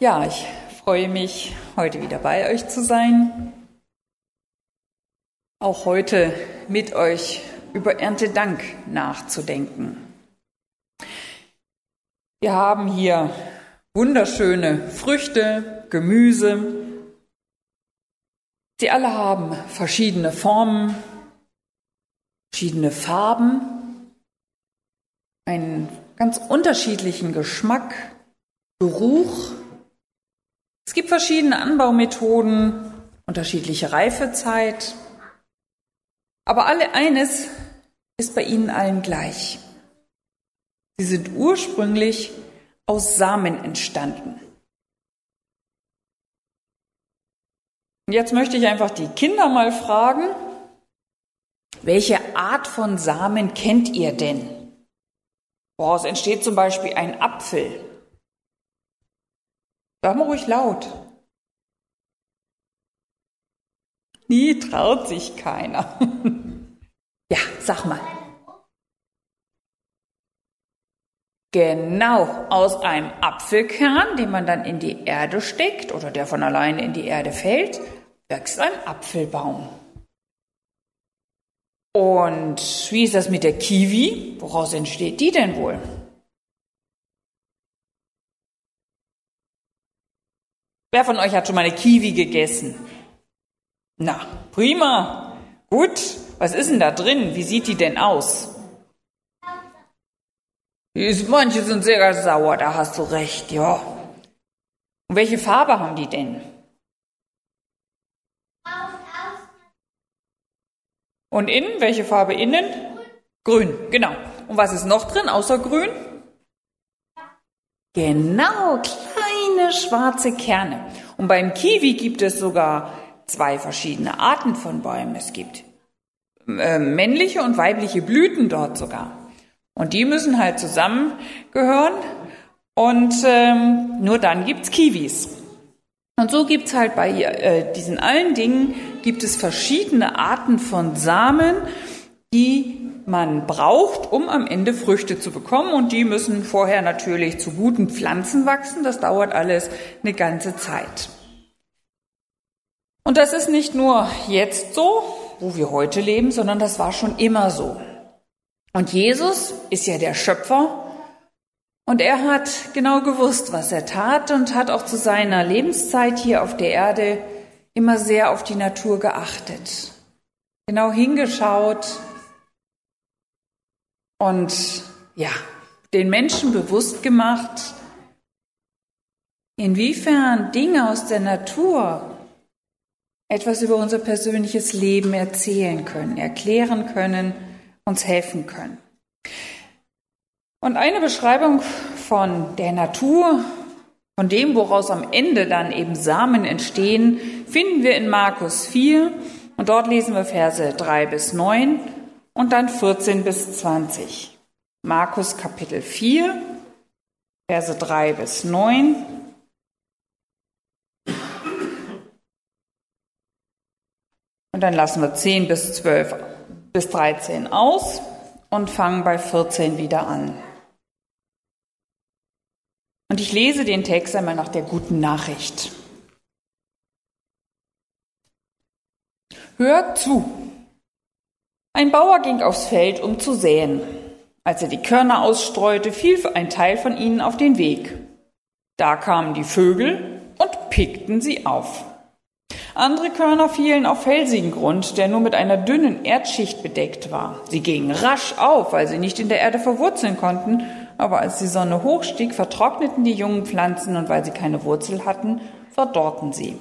Ja, ich freue mich, heute wieder bei euch zu sein. Auch heute mit euch über Erntedank nachzudenken. Wir haben hier wunderschöne Früchte, Gemüse. Sie alle haben verschiedene Formen, verschiedene Farben, einen ganz unterschiedlichen Geschmack, Geruch es gibt verschiedene Anbaumethoden, unterschiedliche Reifezeit, aber alle eines ist bei ihnen allen gleich. Sie sind ursprünglich aus Samen entstanden. Und jetzt möchte ich einfach die Kinder mal fragen, welche Art von Samen kennt ihr denn? Woraus entsteht zum Beispiel ein Apfel? Sag mal ruhig laut. Nie traut sich keiner. ja, sag mal. Genau, aus einem Apfelkern, den man dann in die Erde steckt oder der von alleine in die Erde fällt, wächst ein Apfelbaum. Und wie ist das mit der Kiwi? Woraus entsteht die denn wohl? Wer von euch hat schon mal eine Kiwi gegessen? Na, prima. Gut. Was ist denn da drin? Wie sieht die denn aus? Manche sind sehr sauer, da hast du recht, ja. Und welche Farbe haben die denn? Und innen? Welche Farbe innen? Grün, genau. Und was ist noch drin außer grün? Genau, kleine schwarze Kerne. Und beim Kiwi gibt es sogar zwei verschiedene Arten von Bäumen. Es gibt äh, männliche und weibliche Blüten dort sogar. Und die müssen halt zusammengehören und ähm, nur dann gibt's Kiwis. Und so gibt's halt bei äh, diesen allen Dingen gibt es verschiedene Arten von Samen, die man braucht, um am Ende Früchte zu bekommen. Und die müssen vorher natürlich zu guten Pflanzen wachsen. Das dauert alles eine ganze Zeit. Und das ist nicht nur jetzt so, wo wir heute leben, sondern das war schon immer so. Und Jesus ist ja der Schöpfer und er hat genau gewusst, was er tat und hat auch zu seiner Lebenszeit hier auf der Erde immer sehr auf die Natur geachtet. Genau hingeschaut, und ja, den Menschen bewusst gemacht, inwiefern Dinge aus der Natur etwas über unser persönliches Leben erzählen können, erklären können, uns helfen können. Und eine Beschreibung von der Natur, von dem, woraus am Ende dann eben Samen entstehen, finden wir in Markus 4 und dort lesen wir Verse 3 bis 9 und dann 14 bis 20. Markus Kapitel 4, Verse 3 bis 9. Und dann lassen wir 10 bis 12 bis 13 aus und fangen bei 14 wieder an. Und ich lese den Text einmal nach der guten Nachricht. Hört zu, ein Bauer ging aufs Feld, um zu säen. Als er die Körner ausstreute, fiel ein Teil von ihnen auf den Weg. Da kamen die Vögel und pickten sie auf. Andere Körner fielen auf felsigen Grund, der nur mit einer dünnen Erdschicht bedeckt war. Sie gingen rasch auf, weil sie nicht in der Erde verwurzeln konnten, aber als die Sonne hochstieg, vertrockneten die jungen Pflanzen und weil sie keine Wurzel hatten, verdorrten sie.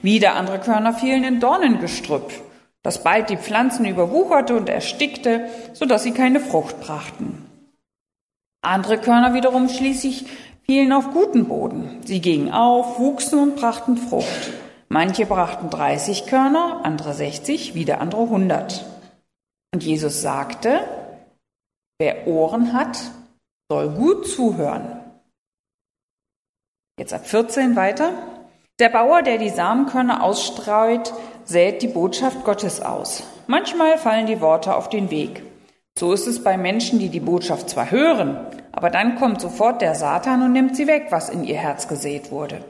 Wieder andere Körner fielen in Dornengestrüpp das bald die Pflanzen überwucherte und erstickte, so dass sie keine Frucht brachten. Andere Körner wiederum schließlich fielen auf guten Boden. Sie gingen auf, wuchsen und brachten Frucht. Manche brachten 30 Körner, andere 60, wieder andere 100. Und Jesus sagte, wer Ohren hat, soll gut zuhören. Jetzt ab 14 weiter. Der Bauer, der die Samenkörner ausstreut, sät die Botschaft Gottes aus. Manchmal fallen die Worte auf den Weg. So ist es bei Menschen, die die Botschaft zwar hören, aber dann kommt sofort der Satan und nimmt sie weg, was in ihr Herz gesät wurde.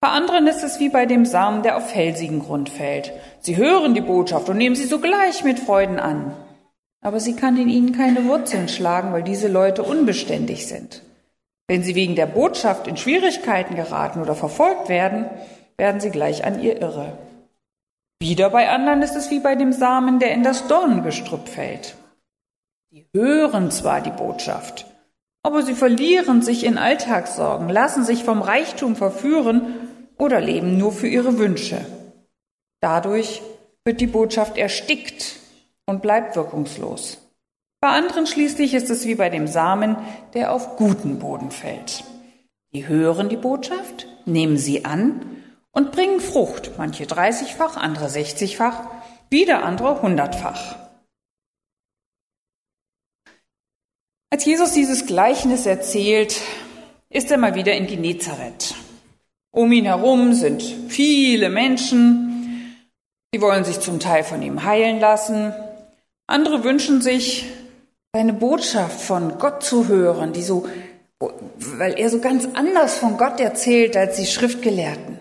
Bei anderen ist es wie bei dem Samen, der auf felsigen Grund fällt. Sie hören die Botschaft und nehmen sie sogleich mit Freuden an. Aber sie kann in ihnen keine Wurzeln schlagen, weil diese Leute unbeständig sind. Wenn sie wegen der Botschaft in Schwierigkeiten geraten oder verfolgt werden, werden sie gleich an ihr irre. Wieder bei anderen ist es wie bei dem Samen, der in das Dornengestrüpp fällt. Sie hören zwar die Botschaft, aber sie verlieren sich in Alltagssorgen, lassen sich vom Reichtum verführen oder leben nur für ihre Wünsche. Dadurch wird die Botschaft erstickt und bleibt wirkungslos. Bei anderen schließlich ist es wie bei dem Samen, der auf guten Boden fällt. Die hören die Botschaft, nehmen sie an und bringen Frucht, manche 30-fach, andere 60-fach, wieder andere 100-fach. Als Jesus dieses Gleichnis erzählt, ist er mal wieder in Genezareth. Um ihn herum sind viele Menschen, die wollen sich zum Teil von ihm heilen lassen. Andere wünschen sich, seine Botschaft von Gott zu hören, die so, weil er so ganz anders von Gott erzählt als die Schriftgelehrten.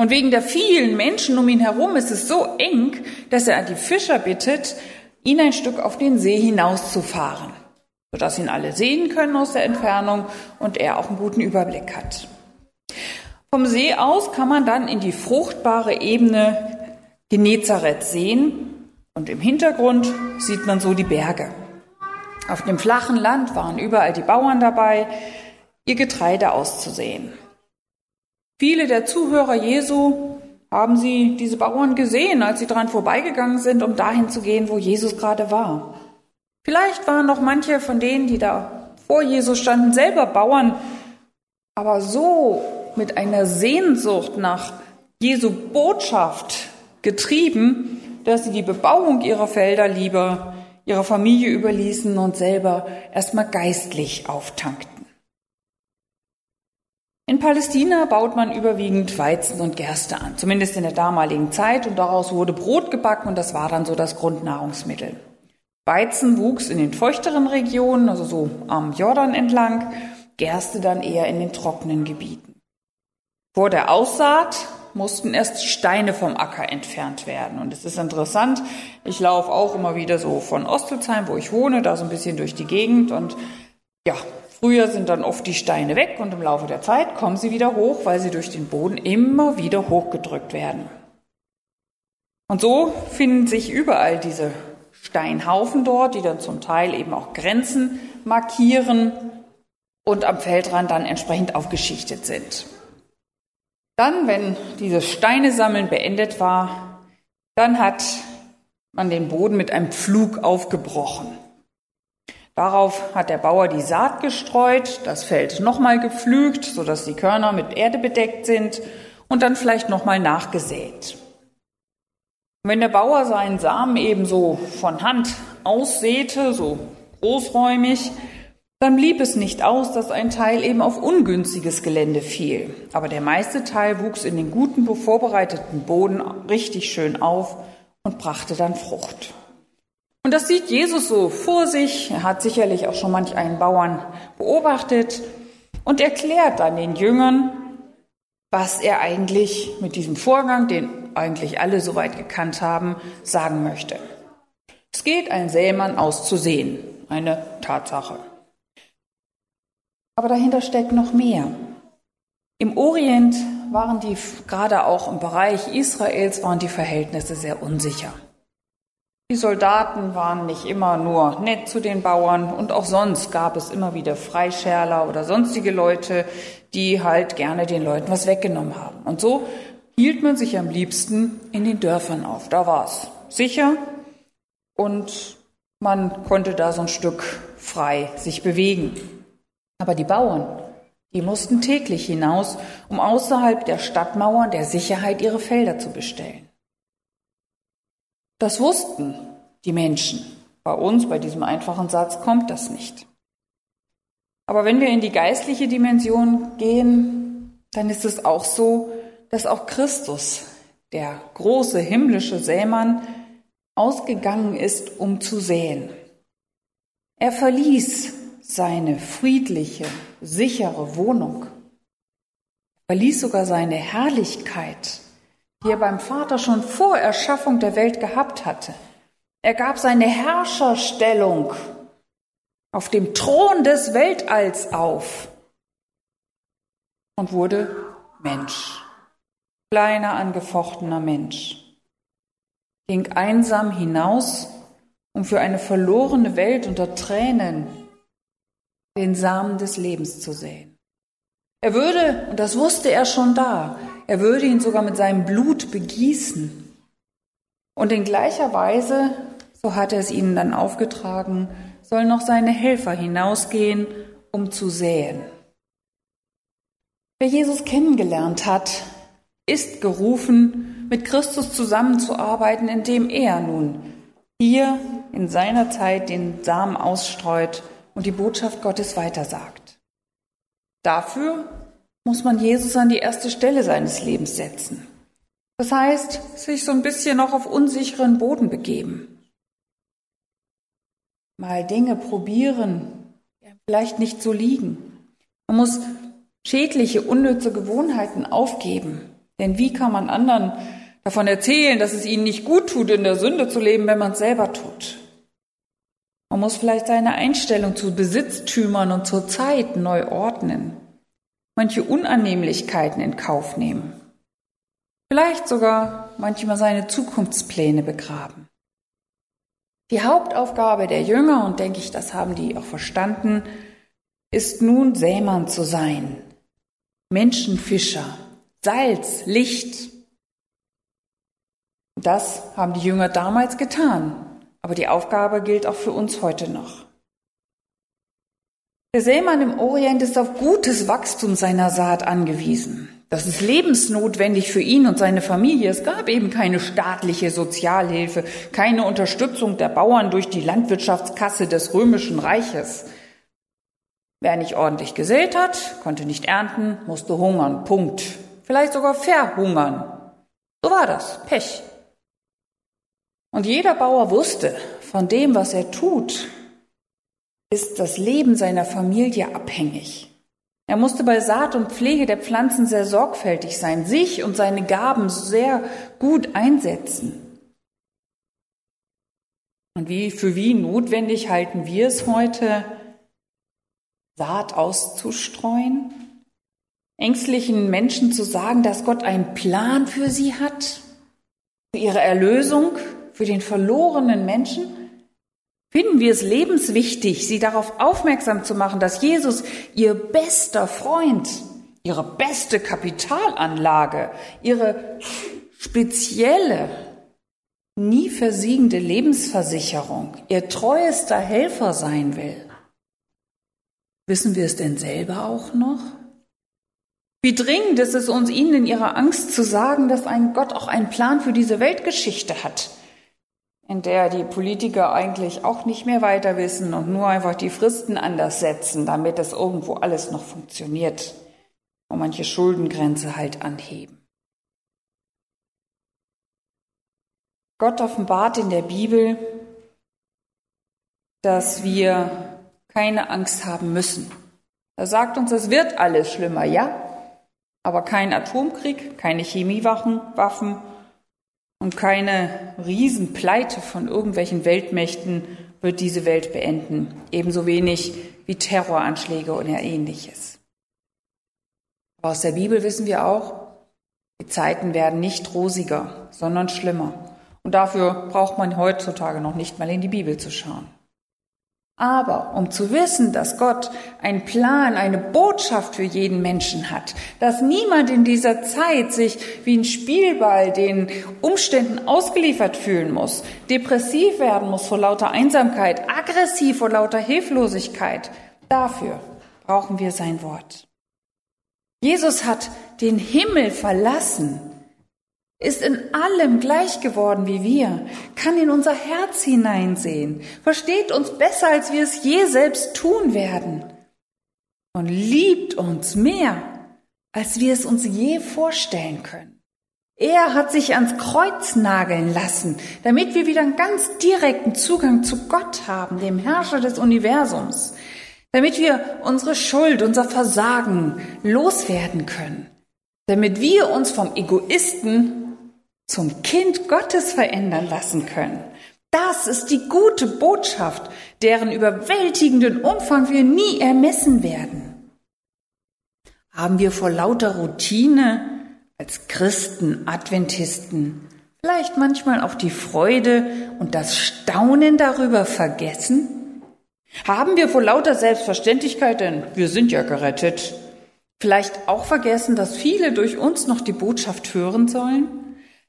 Und wegen der vielen Menschen um ihn herum ist es so eng, dass er an die Fischer bittet, ihn ein Stück auf den See hinauszufahren, sodass ihn alle sehen können aus der Entfernung und er auch einen guten Überblick hat. Vom See aus kann man dann in die fruchtbare Ebene Genezareth sehen und im Hintergrund sieht man so die Berge. Auf dem flachen Land waren überall die Bauern dabei, ihr Getreide auszusehen. Viele der Zuhörer Jesu haben sie diese Bauern gesehen, als sie dran vorbeigegangen sind, um dahin zu gehen, wo Jesus gerade war. Vielleicht waren noch manche von denen, die da vor Jesus standen, selber Bauern, aber so mit einer Sehnsucht nach Jesu Botschaft getrieben, dass sie die Bebauung ihrer Felder lieber ihrer Familie überließen und selber erstmal geistlich auftankten. In Palästina baut man überwiegend Weizen und Gerste an, zumindest in der damaligen Zeit, und daraus wurde Brot gebacken und das war dann so das Grundnahrungsmittel. Weizen wuchs in den feuchteren Regionen, also so am Jordan entlang, Gerste dann eher in den trockenen Gebieten. Vor der Aussaat mussten erst Steine vom Acker entfernt werden. Und es ist interessant, ich laufe auch immer wieder so von Ostelsheim, wo ich wohne, da so ein bisschen durch die Gegend und ja, Früher sind dann oft die Steine weg und im Laufe der Zeit kommen sie wieder hoch, weil sie durch den Boden immer wieder hochgedrückt werden. Und so finden sich überall diese Steinhaufen dort, die dann zum Teil eben auch Grenzen markieren und am Feldrand dann entsprechend aufgeschichtet sind. Dann, wenn dieses Steine sammeln beendet war, dann hat man den Boden mit einem Pflug aufgebrochen. Darauf hat der Bauer die Saat gestreut, das Feld nochmal gepflügt, sodass die Körner mit Erde bedeckt sind und dann vielleicht nochmal nachgesät. wenn der Bauer seinen Samen eben so von Hand aussäte, so großräumig, dann blieb es nicht aus, dass ein Teil eben auf ungünstiges Gelände fiel. Aber der meiste Teil wuchs in den guten, vorbereiteten Boden richtig schön auf und brachte dann Frucht. Und das sieht Jesus so vor sich. Er hat sicherlich auch schon manch einen Bauern beobachtet und erklärt dann den Jüngern, was er eigentlich mit diesem Vorgang, den eigentlich alle soweit gekannt haben, sagen möchte. Es geht ein Sämann auszusehen, eine Tatsache. Aber dahinter steckt noch mehr. Im Orient waren die, gerade auch im Bereich Israels, waren die Verhältnisse sehr unsicher. Die Soldaten waren nicht immer nur nett zu den Bauern und auch sonst gab es immer wieder Freischärler oder sonstige Leute, die halt gerne den Leuten was weggenommen haben. Und so hielt man sich am liebsten in den Dörfern auf. Da war es sicher und man konnte da so ein Stück frei sich bewegen. Aber die Bauern, die mussten täglich hinaus, um außerhalb der Stadtmauern der Sicherheit ihre Felder zu bestellen. Das wussten die Menschen. Bei uns, bei diesem einfachen Satz, kommt das nicht. Aber wenn wir in die geistliche Dimension gehen, dann ist es auch so, dass auch Christus, der große himmlische Sämann, ausgegangen ist, um zu säen. Er verließ seine friedliche, sichere Wohnung. Er verließ sogar seine Herrlichkeit, die er beim Vater schon vor Erschaffung der Welt gehabt hatte. Er gab seine Herrscherstellung auf dem Thron des Weltalls auf und wurde Mensch, kleiner angefochtener Mensch, ging einsam hinaus, um für eine verlorene Welt unter Tränen den Samen des Lebens zu säen. Er würde, und das wusste er schon da, er würde ihn sogar mit seinem Blut begießen. Und in gleicher Weise, so hat er es ihnen dann aufgetragen, sollen noch seine Helfer hinausgehen, um zu säen. Wer Jesus kennengelernt hat, ist gerufen, mit Christus zusammenzuarbeiten, indem er nun hier in seiner Zeit den Samen ausstreut und die Botschaft Gottes weitersagt. Dafür muss man Jesus an die erste Stelle seines Lebens setzen. Das heißt, sich so ein bisschen noch auf unsicheren Boden begeben mal Dinge probieren, die vielleicht nicht so liegen. Man muss schädliche, unnütze Gewohnheiten aufgeben. Denn wie kann man anderen davon erzählen, dass es ihnen nicht gut tut, in der Sünde zu leben, wenn man es selber tut? Man muss vielleicht seine Einstellung zu Besitztümern und zur Zeit neu ordnen, manche Unannehmlichkeiten in Kauf nehmen, vielleicht sogar manchmal seine Zukunftspläne begraben. Die Hauptaufgabe der Jünger, und denke ich, das haben die auch verstanden, ist nun Sämann zu sein, Menschenfischer, Salz, Licht. Das haben die Jünger damals getan, aber die Aufgabe gilt auch für uns heute noch. Der Sämann im Orient ist auf gutes Wachstum seiner Saat angewiesen. Das ist lebensnotwendig für ihn und seine Familie. Es gab eben keine staatliche Sozialhilfe, keine Unterstützung der Bauern durch die Landwirtschaftskasse des römischen Reiches. Wer nicht ordentlich gesät hat, konnte nicht ernten, musste hungern. Punkt. Vielleicht sogar verhungern. So war das. Pech. Und jeder Bauer wusste, von dem, was er tut, ist das Leben seiner Familie abhängig. Er musste bei Saat und Pflege der Pflanzen sehr sorgfältig sein, sich und seine Gaben sehr gut einsetzen. Und wie, für wie notwendig halten wir es heute, Saat auszustreuen? Ängstlichen Menschen zu sagen, dass Gott einen Plan für sie hat, für ihre Erlösung, für den verlorenen Menschen? Finden wir es lebenswichtig, sie darauf aufmerksam zu machen, dass Jesus ihr bester Freund, ihre beste Kapitalanlage, ihre spezielle, nie versiegende Lebensversicherung, ihr treuester Helfer sein will. Wissen wir es denn selber auch noch? Wie dringend ist es uns, ihnen in ihrer Angst zu sagen, dass ein Gott auch einen Plan für diese Weltgeschichte hat, in der die Politiker eigentlich auch nicht mehr weiter wissen und nur einfach die Fristen anders setzen, damit das irgendwo alles noch funktioniert und manche Schuldengrenze halt anheben. Gott offenbart in der Bibel, dass wir keine Angst haben müssen. Er sagt uns, es wird alles schlimmer, ja, aber kein Atomkrieg, keine Chemiewaffen, Waffen und keine Riesenpleite von irgendwelchen Weltmächten wird diese Welt beenden. Ebenso wenig wie Terroranschläge oder ähnliches. Aber aus der Bibel wissen wir auch, die Zeiten werden nicht rosiger, sondern schlimmer. Und dafür braucht man heutzutage noch nicht mal in die Bibel zu schauen. Aber um zu wissen, dass Gott einen Plan, eine Botschaft für jeden Menschen hat, dass niemand in dieser Zeit sich wie ein Spielball den Umständen ausgeliefert fühlen muss, depressiv werden muss vor lauter Einsamkeit, aggressiv vor lauter Hilflosigkeit, dafür brauchen wir sein Wort. Jesus hat den Himmel verlassen, ist in allem gleich geworden wie wir, kann in unser Herz hineinsehen, versteht uns besser, als wir es je selbst tun werden und liebt uns mehr, als wir es uns je vorstellen können. Er hat sich ans Kreuz nageln lassen, damit wir wieder einen ganz direkten Zugang zu Gott haben, dem Herrscher des Universums. damit wir unsere Schuld, unser Versagen loswerden können, damit wir uns vom Egoisten zum Kind Gottes verändern lassen können. Das ist die gute Botschaft, deren überwältigenden Umfang wir nie ermessen werden. Haben wir vor lauter Routine als Christen, Adventisten vielleicht manchmal auch die Freude und das Staunen darüber vergessen? Haben wir vor lauter Selbstverständlichkeit, denn wir sind ja gerettet, vielleicht auch vergessen, dass viele durch uns noch die Botschaft hören sollen?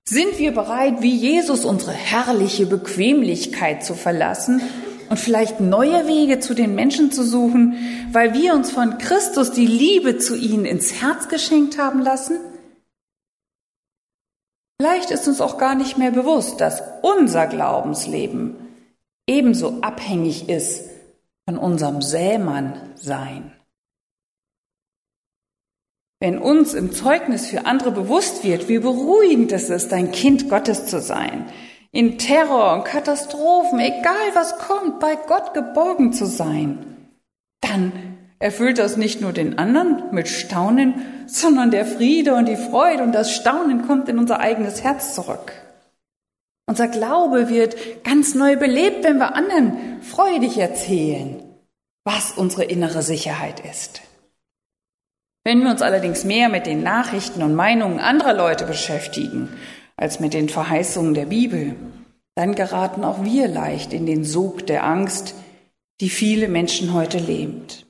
Sind wir bereit, wie Jesus unsere herrliche Bequemlichkeit zu verlassen und vielleicht neue Wege zu den Menschen zu suchen, weil wir uns von Christus die Liebe zu ihnen ins Herz geschenkt haben lassen? Vielleicht ist uns auch gar nicht mehr bewusst, dass unser Glaubensleben ebenso abhängig ist von unserem Sämann-Sein. Wenn uns im Zeugnis für andere bewusst wird, wie beruhigend es ist, ein Kind Gottes zu sein, in Terror und Katastrophen, egal was kommt, bei Gott geborgen zu sein, dann erfüllt das nicht nur den anderen mit Staunen, sondern der Friede und die Freude und das Staunen kommt in unser eigenes Herz zurück. Unser Glaube wird ganz neu belebt, wenn wir anderen freudig erzählen, was unsere innere Sicherheit ist. Wenn wir uns allerdings mehr mit den Nachrichten und Meinungen anderer Leute beschäftigen als mit den Verheißungen der Bibel, dann geraten auch wir leicht in den Sog der Angst, die viele Menschen heute lebt.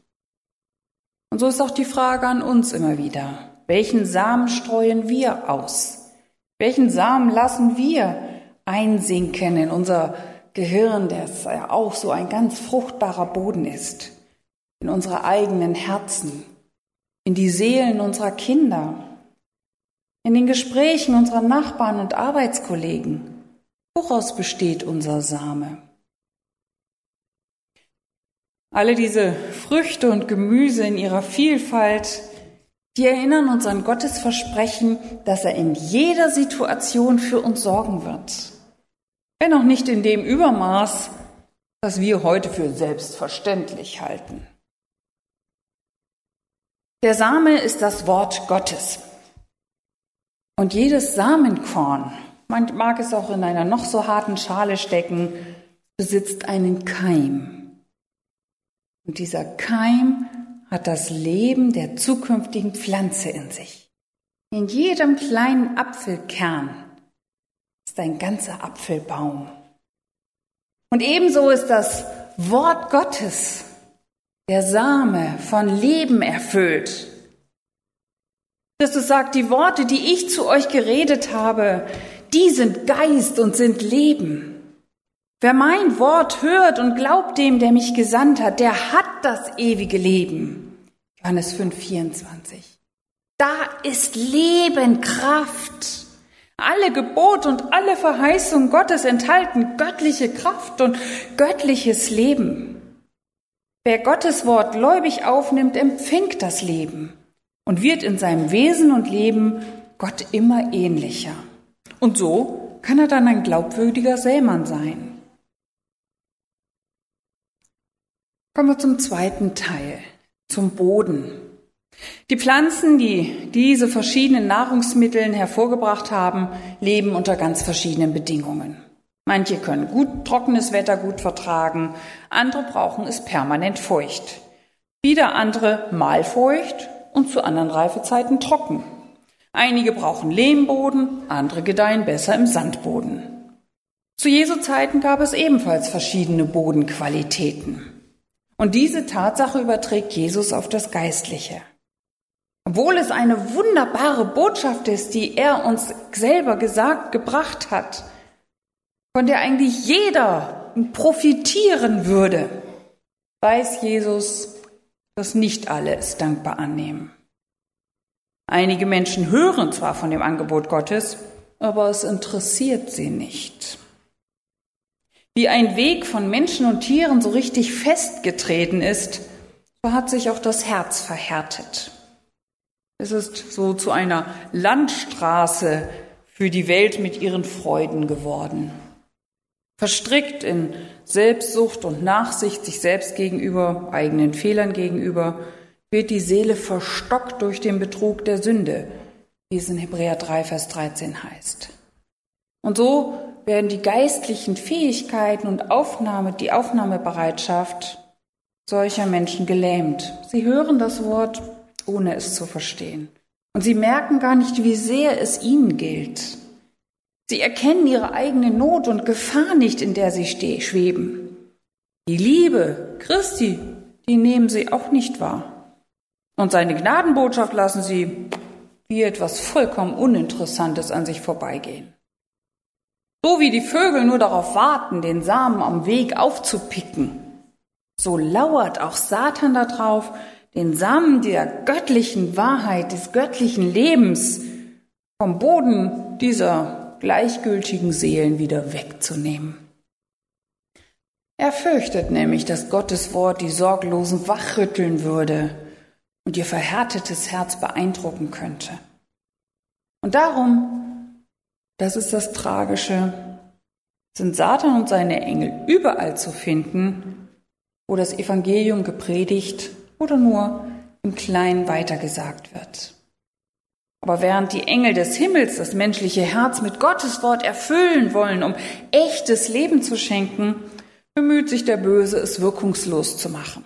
Und so ist auch die Frage an uns immer wieder, welchen Samen streuen wir aus? Welchen Samen lassen wir einsinken in unser Gehirn, das ja auch so ein ganz fruchtbarer Boden ist, in unsere eigenen Herzen, in die Seelen unserer Kinder, in den Gesprächen unserer Nachbarn und Arbeitskollegen. Woraus besteht unser Same? Alle diese Früchte und Gemüse in ihrer Vielfalt, die erinnern uns an Gottes Versprechen, dass er in jeder Situation für uns sorgen wird. Wenn auch nicht in dem Übermaß, das wir heute für selbstverständlich halten. Der Same ist das Wort Gottes. Und jedes Samenkorn, man mag es auch in einer noch so harten Schale stecken, besitzt einen Keim. Und dieser Keim hat das Leben der zukünftigen Pflanze in sich. In jedem kleinen Apfelkern ist ein ganzer Apfelbaum. Und ebenso ist das Wort Gottes der Same von Leben erfüllt. Christus sagt, die Worte, die ich zu euch geredet habe, die sind Geist und sind Leben. Wer mein Wort hört und glaubt dem, der mich gesandt hat, der hat das ewige Leben. Johannes 5, 24. Da ist Leben, Kraft. Alle Gebote und alle Verheißungen Gottes enthalten göttliche Kraft und göttliches Leben. Wer Gottes Wort gläubig aufnimmt, empfängt das Leben und wird in seinem Wesen und Leben Gott immer ähnlicher. Und so kann er dann ein glaubwürdiger Sämann sein. Kommen wir zum zweiten Teil, zum Boden. Die Pflanzen, die diese verschiedenen Nahrungsmittel hervorgebracht haben, leben unter ganz verschiedenen Bedingungen. Manche können gut trockenes Wetter gut vertragen, andere brauchen es permanent feucht. Wieder andere mal feucht und zu anderen Reifezeiten trocken. Einige brauchen Lehmboden, andere gedeihen besser im Sandboden. Zu Jesu Zeiten gab es ebenfalls verschiedene Bodenqualitäten. Und diese Tatsache überträgt Jesus auf das Geistliche. Obwohl es eine wunderbare Botschaft ist, die er uns selber gesagt, gebracht hat, von der eigentlich jeder profitieren würde, weiß Jesus, dass nicht alle es dankbar annehmen. Einige Menschen hören zwar von dem Angebot Gottes, aber es interessiert sie nicht. Wie ein Weg von Menschen und Tieren so richtig festgetreten ist, so hat sich auch das Herz verhärtet. Es ist so zu einer Landstraße für die Welt mit ihren Freuden geworden verstrickt in Selbstsucht und Nachsicht sich selbst gegenüber, eigenen Fehlern gegenüber, wird die Seele verstockt durch den Betrug der Sünde, wie es in Hebräer 3, Vers 13 heißt. Und so werden die geistlichen Fähigkeiten und Aufnahme, die Aufnahmebereitschaft solcher Menschen gelähmt. Sie hören das Wort, ohne es zu verstehen. Und sie merken gar nicht, wie sehr es ihnen gilt. Sie erkennen ihre eigene Not und Gefahr nicht, in der sie schweben. Die Liebe Christi, die nehmen sie auch nicht wahr. Und seine Gnadenbotschaft lassen sie wie etwas vollkommen Uninteressantes an sich vorbeigehen. So wie die Vögel nur darauf warten, den Samen am Weg aufzupicken, so lauert auch Satan darauf, den Samen der göttlichen Wahrheit, des göttlichen Lebens vom Boden dieser gleichgültigen Seelen wieder wegzunehmen. Er fürchtet nämlich, dass Gottes Wort die Sorglosen wachrütteln würde und ihr verhärtetes Herz beeindrucken könnte. Und darum das ist das Tragische, sind Satan und seine Engel überall zu finden, wo das Evangelium gepredigt oder nur im Kleinen weitergesagt wird. Aber während die Engel des Himmels das menschliche Herz mit Gottes Wort erfüllen wollen, um echtes Leben zu schenken, bemüht sich der Böse, es wirkungslos zu machen.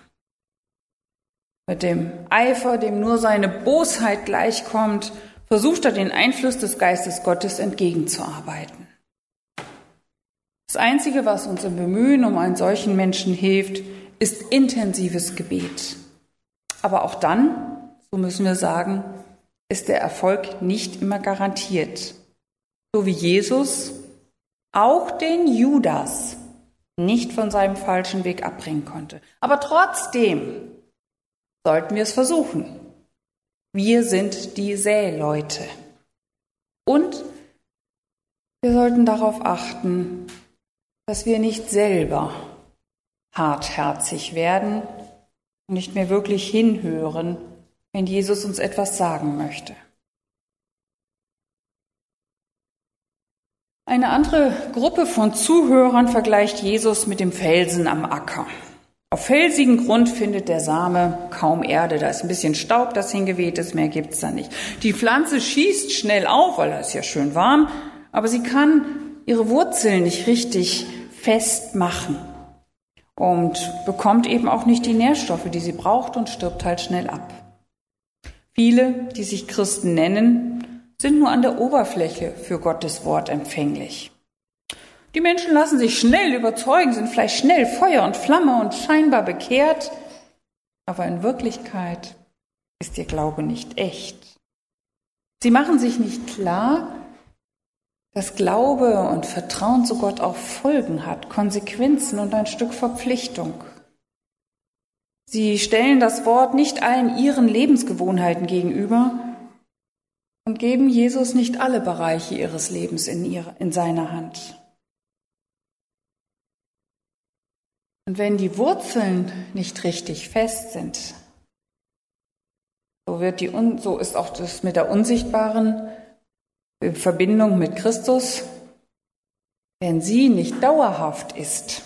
Mit dem Eifer, dem nur seine Bosheit gleichkommt, versucht er den Einfluss des Geistes Gottes entgegenzuarbeiten. Das Einzige, was uns im Bemühen um einen solchen Menschen hilft, ist intensives Gebet. Aber auch dann, so müssen wir sagen, ist der Erfolg nicht immer garantiert. So wie Jesus auch den Judas nicht von seinem falschen Weg abbringen konnte. Aber trotzdem sollten wir es versuchen. Wir sind die Säleute. Und wir sollten darauf achten, dass wir nicht selber hartherzig werden und nicht mehr wirklich hinhören, wenn Jesus uns etwas sagen möchte. Eine andere Gruppe von Zuhörern vergleicht Jesus mit dem Felsen am Acker. Auf felsigen Grund findet der Same kaum Erde. Da ist ein bisschen Staub, das hingeweht ist, mehr gibt's da nicht. Die Pflanze schießt schnell auf, weil es ja schön warm, aber sie kann ihre Wurzeln nicht richtig festmachen und bekommt eben auch nicht die Nährstoffe, die sie braucht und stirbt halt schnell ab. Viele, die sich Christen nennen, sind nur an der Oberfläche für Gottes Wort empfänglich. Die Menschen lassen sich schnell überzeugen, sind vielleicht schnell Feuer und Flamme und scheinbar bekehrt, aber in Wirklichkeit ist ihr Glaube nicht echt. Sie machen sich nicht klar, dass Glaube und Vertrauen zu Gott auch Folgen hat, Konsequenzen und ein Stück Verpflichtung. Sie stellen das Wort nicht allen ihren Lebensgewohnheiten gegenüber und geben Jesus nicht alle Bereiche ihres Lebens in, ihre, in seine Hand. Und wenn die Wurzeln nicht richtig fest sind, so, wird die, so ist auch das mit der unsichtbaren Verbindung mit Christus, wenn sie nicht dauerhaft ist,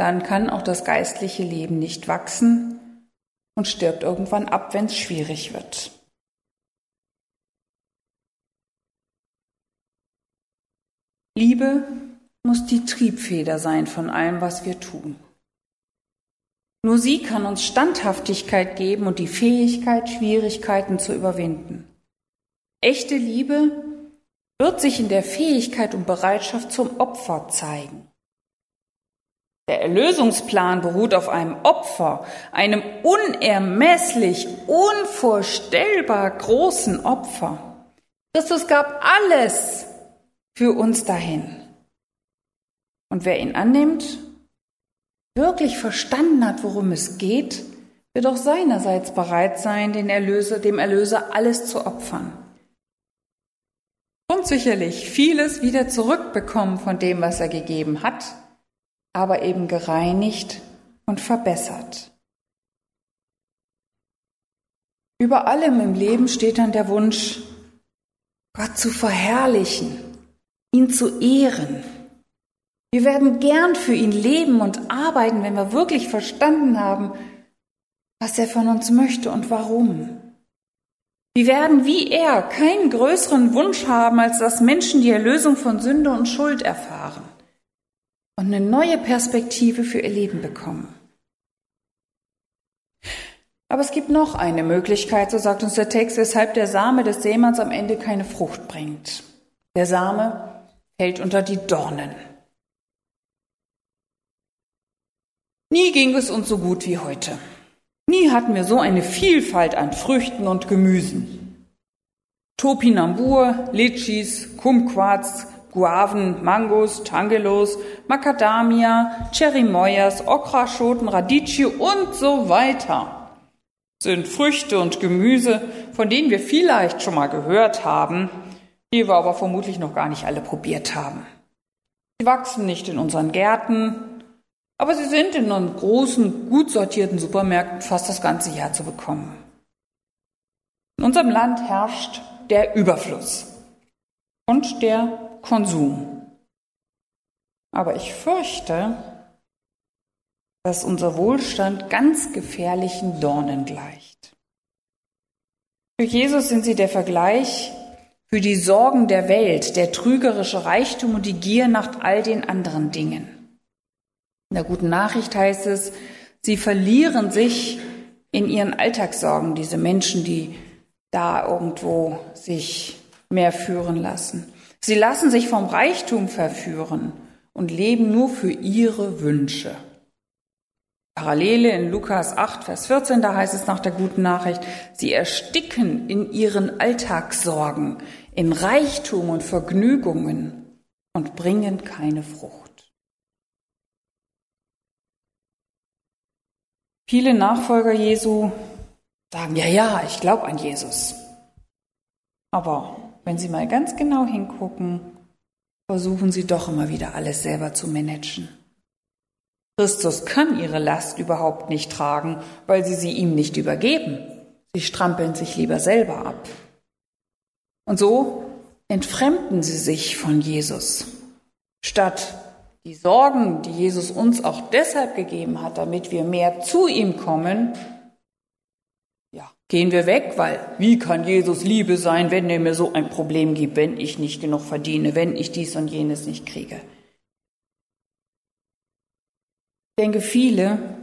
dann kann auch das geistliche Leben nicht wachsen und stirbt irgendwann ab, wenn es schwierig wird. Liebe muss die Triebfeder sein von allem, was wir tun. Nur sie kann uns Standhaftigkeit geben und die Fähigkeit, Schwierigkeiten zu überwinden. Echte Liebe wird sich in der Fähigkeit und Bereitschaft zum Opfer zeigen. Der Erlösungsplan beruht auf einem Opfer, einem unermesslich, unvorstellbar großen Opfer. Christus gab alles für uns dahin. Und wer ihn annimmt, wirklich verstanden hat, worum es geht, wird auch seinerseits bereit sein, den Erlöser, dem Erlöser alles zu opfern. Und sicherlich vieles wieder zurückbekommen von dem, was er gegeben hat, aber eben gereinigt und verbessert. Über allem im Leben steht dann der Wunsch, Gott zu verherrlichen, ihn zu ehren Wir werden gern für ihn leben und arbeiten, wenn wir wirklich verstanden haben, was er von uns möchte und warum. Wir werden wie er keinen größeren Wunsch haben, als dass Menschen die Erlösung von Sünde und Schuld erfahren und eine neue Perspektive für ihr Leben bekommen. Aber es gibt noch eine Möglichkeit, so sagt uns der Text, weshalb der Same des Seemanns am Ende keine Frucht bringt. Der Same fällt unter die Dornen. Nie ging es uns so gut wie heute. Nie hatten wir so eine Vielfalt an Früchten und Gemüsen. Topinambur, Litschis, Kumquats, Guaven, Mangos, Tangelos, Macadamia, Cherimoyas, Okraschoten, Radicchio und so weiter sind Früchte und Gemüse, von denen wir vielleicht schon mal gehört haben, die wir aber vermutlich noch gar nicht alle probiert haben. Sie wachsen nicht in unseren Gärten, aber sie sind in unseren großen, gut sortierten Supermärkten fast das ganze Jahr zu bekommen. In unserem Land herrscht der Überfluss und der Konsum. Aber ich fürchte, dass unser Wohlstand ganz gefährlichen Dornen gleicht. Für Jesus sind sie der Vergleich für die Sorgen der Welt, der trügerische Reichtum und die Gier nach all den anderen Dingen. In der guten Nachricht heißt es, sie verlieren sich in ihren Alltagssorgen, diese Menschen, die da irgendwo sich mehr führen lassen. Sie lassen sich vom Reichtum verführen und leben nur für ihre Wünsche. Parallele in Lukas 8, Vers 14, da heißt es nach der guten Nachricht, sie ersticken in ihren Alltagssorgen, in Reichtum und Vergnügungen und bringen keine Frucht. Viele Nachfolger Jesu sagen, ja, ja, ich glaube an Jesus. Aber wenn Sie mal ganz genau hingucken, versuchen Sie doch immer wieder alles selber zu managen. Christus kann ihre Last überhaupt nicht tragen, weil sie sie ihm nicht übergeben. Sie strampeln sich lieber selber ab. Und so entfremden sie sich von Jesus, statt die Sorgen, die Jesus uns auch deshalb gegeben hat, damit wir mehr zu ihm kommen, ja, gehen wir weg, weil wie kann Jesus Liebe sein, wenn er mir so ein Problem gibt, wenn ich nicht genug verdiene, wenn ich dies und jenes nicht kriege? Ich denke, viele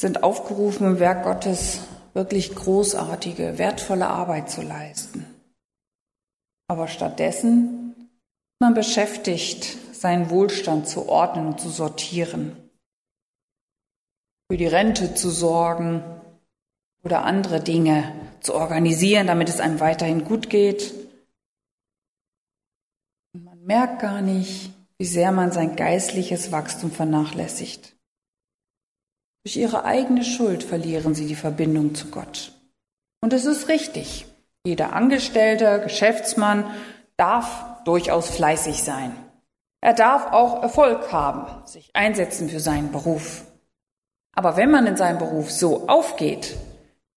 sind aufgerufen, im Werk Gottes wirklich großartige, wertvolle Arbeit zu leisten. Aber stattdessen man beschäftigt, seinen Wohlstand zu ordnen und zu sortieren, für die Rente zu sorgen oder andere Dinge zu organisieren, damit es einem weiterhin gut geht. Und man merkt gar nicht, wie sehr man sein geistliches Wachstum vernachlässigt. Durch ihre eigene Schuld verlieren sie die Verbindung zu Gott. Und es ist richtig. Jeder Angestellte, Geschäftsmann darf durchaus fleißig sein. Er darf auch Erfolg haben, sich einsetzen für seinen Beruf. Aber wenn man in seinem Beruf so aufgeht,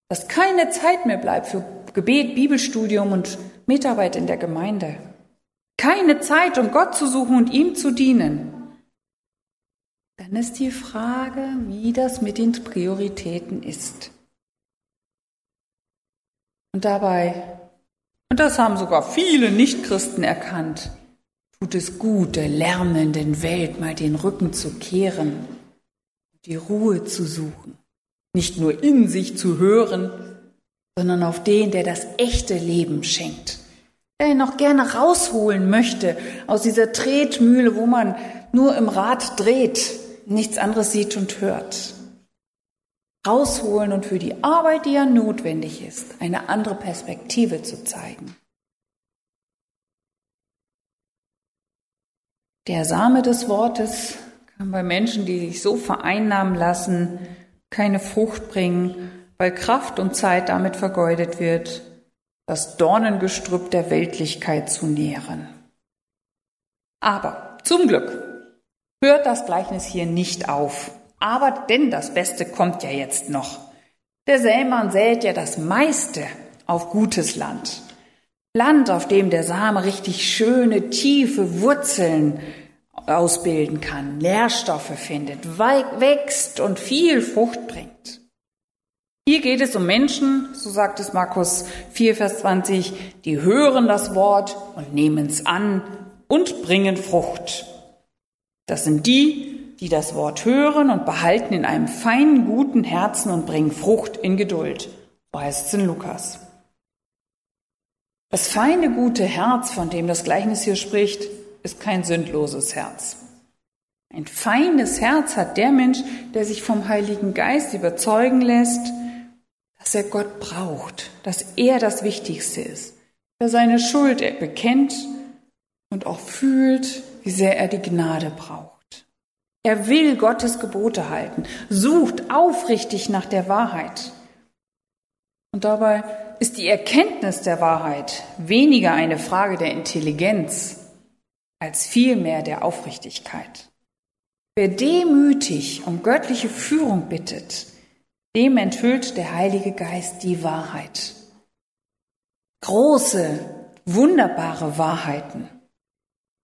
dass keine Zeit mehr bleibt für Gebet, Bibelstudium und Mitarbeit in der Gemeinde, keine Zeit, um Gott zu suchen und ihm zu dienen, dann ist die Frage, wie das mit den Prioritäten ist. Und dabei, und das haben sogar viele Nichtchristen erkannt, tut es gut, der lärmenden Welt mal den Rücken zu kehren, die Ruhe zu suchen, nicht nur in sich zu hören, sondern auf den, der das echte Leben schenkt, der ihn noch gerne rausholen möchte aus dieser Tretmühle, wo man nur im Rad dreht, nichts anderes sieht und hört. Rausholen und für die Arbeit, die ja notwendig ist, eine andere Perspektive zu zeigen. Der Same des Wortes kann bei Menschen, die sich so vereinnahmen lassen, keine Frucht bringen, weil Kraft und Zeit damit vergeudet wird, das Dornengestrüpp der Weltlichkeit zu nähren. Aber zum Glück hört das Gleichnis hier nicht auf. Aber denn das Beste kommt ja jetzt noch. Der Sämann sät ja das meiste auf gutes Land. Land, auf dem der Same richtig schöne, tiefe Wurzeln ausbilden kann, Nährstoffe findet, wächst und viel Frucht bringt. Hier geht es um Menschen, so sagt es Markus 4, Vers 20, die hören das Wort und nehmen es an und bringen Frucht. Das sind die, die das Wort hören und behalten in einem feinen, guten Herzen und bringen Frucht in Geduld. So heißt es in Lukas. Das feine, gute Herz, von dem das Gleichnis hier spricht, ist kein sündloses Herz. Ein feines Herz hat der Mensch, der sich vom Heiligen Geist überzeugen lässt, dass er Gott braucht, dass er das Wichtigste ist, der seine Schuld bekennt und auch fühlt, wie sehr er die Gnade braucht. Er will Gottes Gebote halten, sucht aufrichtig nach der Wahrheit. Und dabei ist die Erkenntnis der Wahrheit weniger eine Frage der Intelligenz als vielmehr der Aufrichtigkeit. Wer demütig um göttliche Führung bittet, dem enthüllt der Heilige Geist die Wahrheit. Große, wunderbare Wahrheiten.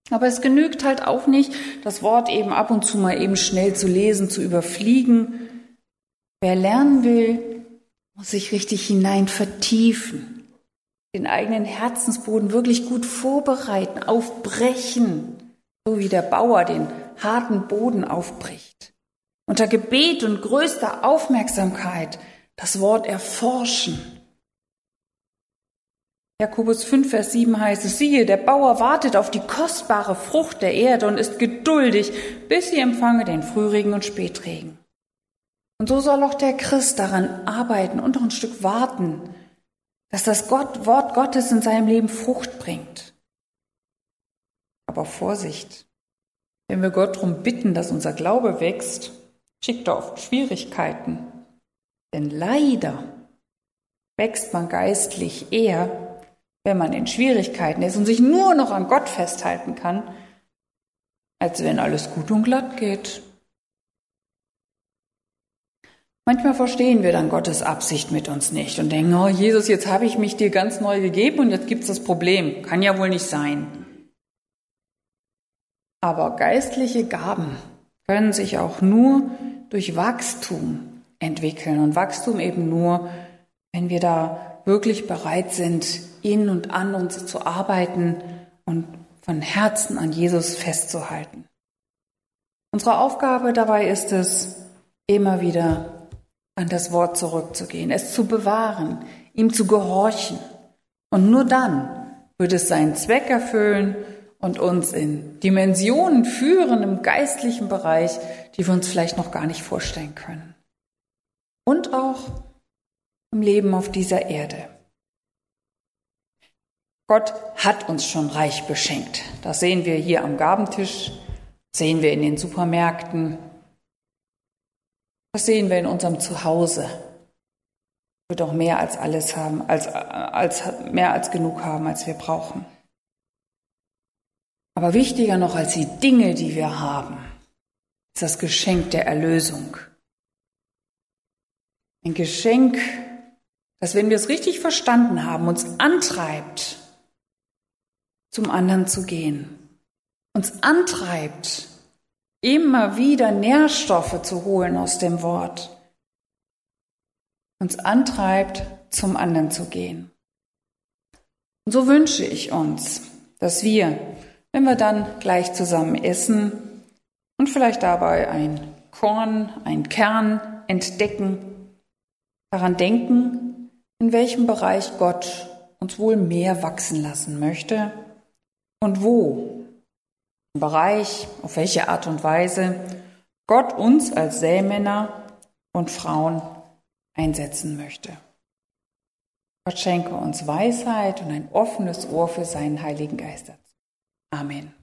Aber es genügt halt auch nicht, das Wort eben ab und zu mal eben schnell zu lesen, zu überfliegen. Wer lernen will, muss sich richtig hinein vertiefen den eigenen Herzensboden wirklich gut vorbereiten, aufbrechen, so wie der Bauer den harten Boden aufbricht. Unter Gebet und größter Aufmerksamkeit das Wort erforschen. Jakobus 5, Vers 7 heißt es, siehe, der Bauer wartet auf die kostbare Frucht der Erde und ist geduldig, bis sie empfange den Frühregen und Spätregen. Und so soll auch der Christ daran arbeiten und noch ein Stück warten, dass das Gott, Wort Gottes in seinem Leben Frucht bringt. Aber Vorsicht, wenn wir Gott darum bitten, dass unser Glaube wächst, schickt er oft Schwierigkeiten. Denn leider wächst man geistlich eher, wenn man in Schwierigkeiten ist und sich nur noch an Gott festhalten kann, als wenn alles gut und glatt geht. Manchmal verstehen wir dann Gottes Absicht mit uns nicht und denken, oh Jesus, jetzt habe ich mich dir ganz neu gegeben und jetzt gibt es das Problem. Kann ja wohl nicht sein. Aber geistliche Gaben können sich auch nur durch Wachstum entwickeln und Wachstum eben nur, wenn wir da wirklich bereit sind, in und an uns zu arbeiten und von Herzen an Jesus festzuhalten. Unsere Aufgabe dabei ist es, immer wieder an das Wort zurückzugehen, es zu bewahren, ihm zu gehorchen. Und nur dann wird es seinen Zweck erfüllen und uns in Dimensionen führen im geistlichen Bereich, die wir uns vielleicht noch gar nicht vorstellen können. Und auch im Leben auf dieser Erde. Gott hat uns schon reich beschenkt. Das sehen wir hier am Gabentisch, sehen wir in den Supermärkten, das sehen wir in unserem Zuhause. Wir doch mehr als alles haben, als, als, mehr als genug haben, als wir brauchen. Aber wichtiger noch als die Dinge, die wir haben, ist das Geschenk der Erlösung. Ein Geschenk, das, wenn wir es richtig verstanden haben, uns antreibt, zum anderen zu gehen. Uns antreibt, immer wieder Nährstoffe zu holen aus dem Wort, uns antreibt, zum anderen zu gehen. Und so wünsche ich uns, dass wir, wenn wir dann gleich zusammen essen und vielleicht dabei ein Korn, ein Kern entdecken, daran denken, in welchem Bereich Gott uns wohl mehr wachsen lassen möchte und wo Bereich, auf welche Art und Weise Gott uns als Sämänner und Frauen einsetzen möchte. Gott schenke uns Weisheit und ein offenes Ohr für seinen Heiligen Geist. Amen.